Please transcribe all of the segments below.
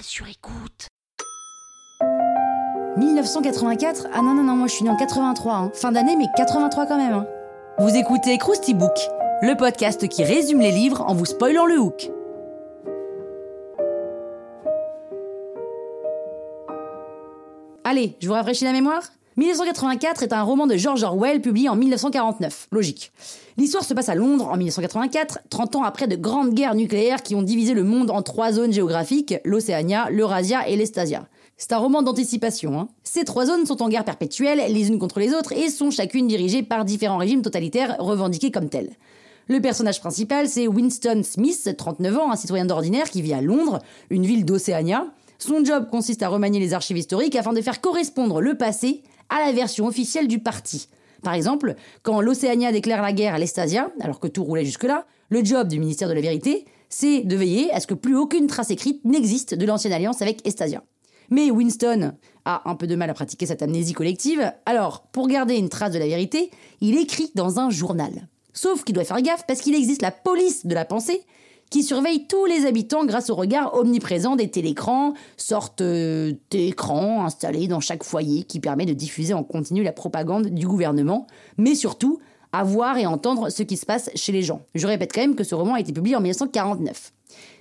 sur écoute. 1984 Ah non, non, non, moi je suis né en 83. Hein. Fin d'année, mais 83 quand même. Hein. Vous écoutez Krusty Book, le podcast qui résume les livres en vous spoilant le hook. Allez, je vous rafraîchis la mémoire? 1984 est un roman de George Orwell publié en 1949. Logique. L'histoire se passe à Londres en 1984, 30 ans après de grandes guerres nucléaires qui ont divisé le monde en trois zones géographiques, l'Océania, l'Eurasia et l'Estasia. C'est un roman d'anticipation. Hein. Ces trois zones sont en guerre perpétuelle, les unes contre les autres, et sont chacune dirigées par différents régimes totalitaires revendiqués comme tels. Le personnage principal, c'est Winston Smith, 39 ans, un citoyen d'ordinaire qui vit à Londres, une ville d'Océania. Son job consiste à remanier les archives historiques afin de faire correspondre le passé à la version officielle du parti. Par exemple, quand l'Océania déclare la guerre à l'Estasia, alors que tout roulait jusque-là, le job du ministère de la Vérité, c'est de veiller à ce que plus aucune trace écrite n'existe de l'ancienne alliance avec Estasia. Mais Winston a un peu de mal à pratiquer cette amnésie collective, alors pour garder une trace de la vérité, il écrit dans un journal. Sauf qu'il doit faire gaffe parce qu'il existe la police de la pensée qui surveille tous les habitants grâce au regard omniprésent des télécrans, sorte euh, d'écrans installés dans chaque foyer qui permet de diffuser en continu la propagande du gouvernement, mais surtout à voir et entendre ce qui se passe chez les gens. Je répète quand même que ce roman a été publié en 1949.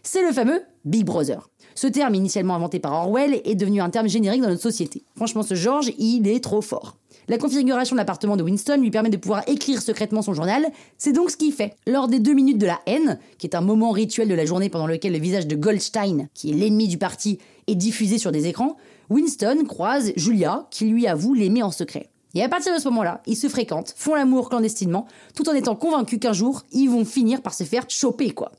C'est le fameux Big Brother. Ce terme, initialement inventé par Orwell, est devenu un terme générique dans notre société. Franchement, ce George, il est trop fort. La configuration de l'appartement de Winston lui permet de pouvoir écrire secrètement son journal, c'est donc ce qu'il fait. Lors des deux minutes de la haine, qui est un moment rituel de la journée pendant lequel le visage de Goldstein, qui est l'ennemi du parti, est diffusé sur des écrans, Winston croise Julia, qui lui avoue l'aimer en secret. Et à partir de ce moment-là, ils se fréquentent, font l'amour clandestinement, tout en étant convaincus qu'un jour, ils vont finir par se faire choper, quoi.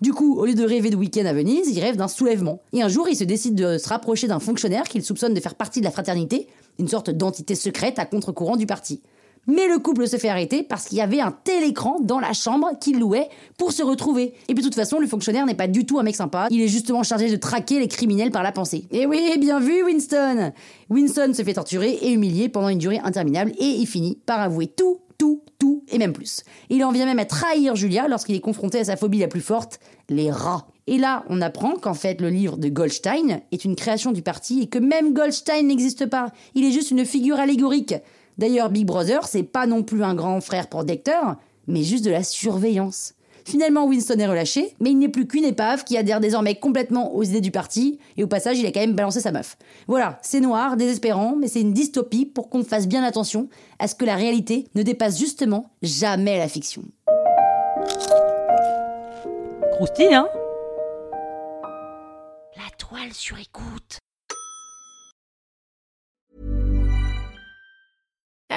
Du coup, au lieu de rêver de week-end à Venise, ils rêvent d'un soulèvement. Et un jour, ils se décident de se rapprocher d'un fonctionnaire qu'ils soupçonnent de faire partie de la fraternité, une sorte d'entité secrète à contre-courant du parti. Mais le couple se fait arrêter parce qu'il y avait un tel écran dans la chambre qu'il louait pour se retrouver. Et puis de toute façon, le fonctionnaire n'est pas du tout un mec sympa, il est justement chargé de traquer les criminels par la pensée. Et oui, bien vu Winston Winston se fait torturer et humilier pendant une durée interminable et il finit par avouer tout, tout, tout et même plus. Il en vient même à trahir Julia lorsqu'il est confronté à sa phobie la plus forte, les rats. Et là, on apprend qu'en fait, le livre de Goldstein est une création du parti et que même Goldstein n'existe pas. Il est juste une figure allégorique. D'ailleurs, Big Brother, c'est pas non plus un grand frère protecteur, mais juste de la surveillance. Finalement, Winston est relâché, mais il n'est plus qu'une épave qui adhère désormais complètement aux idées du parti, et au passage, il a quand même balancé sa meuf. Voilà, c'est noir, désespérant, mais c'est une dystopie pour qu'on fasse bien attention à ce que la réalité ne dépasse justement jamais la fiction. Croustille, hein? La toile sur écoute.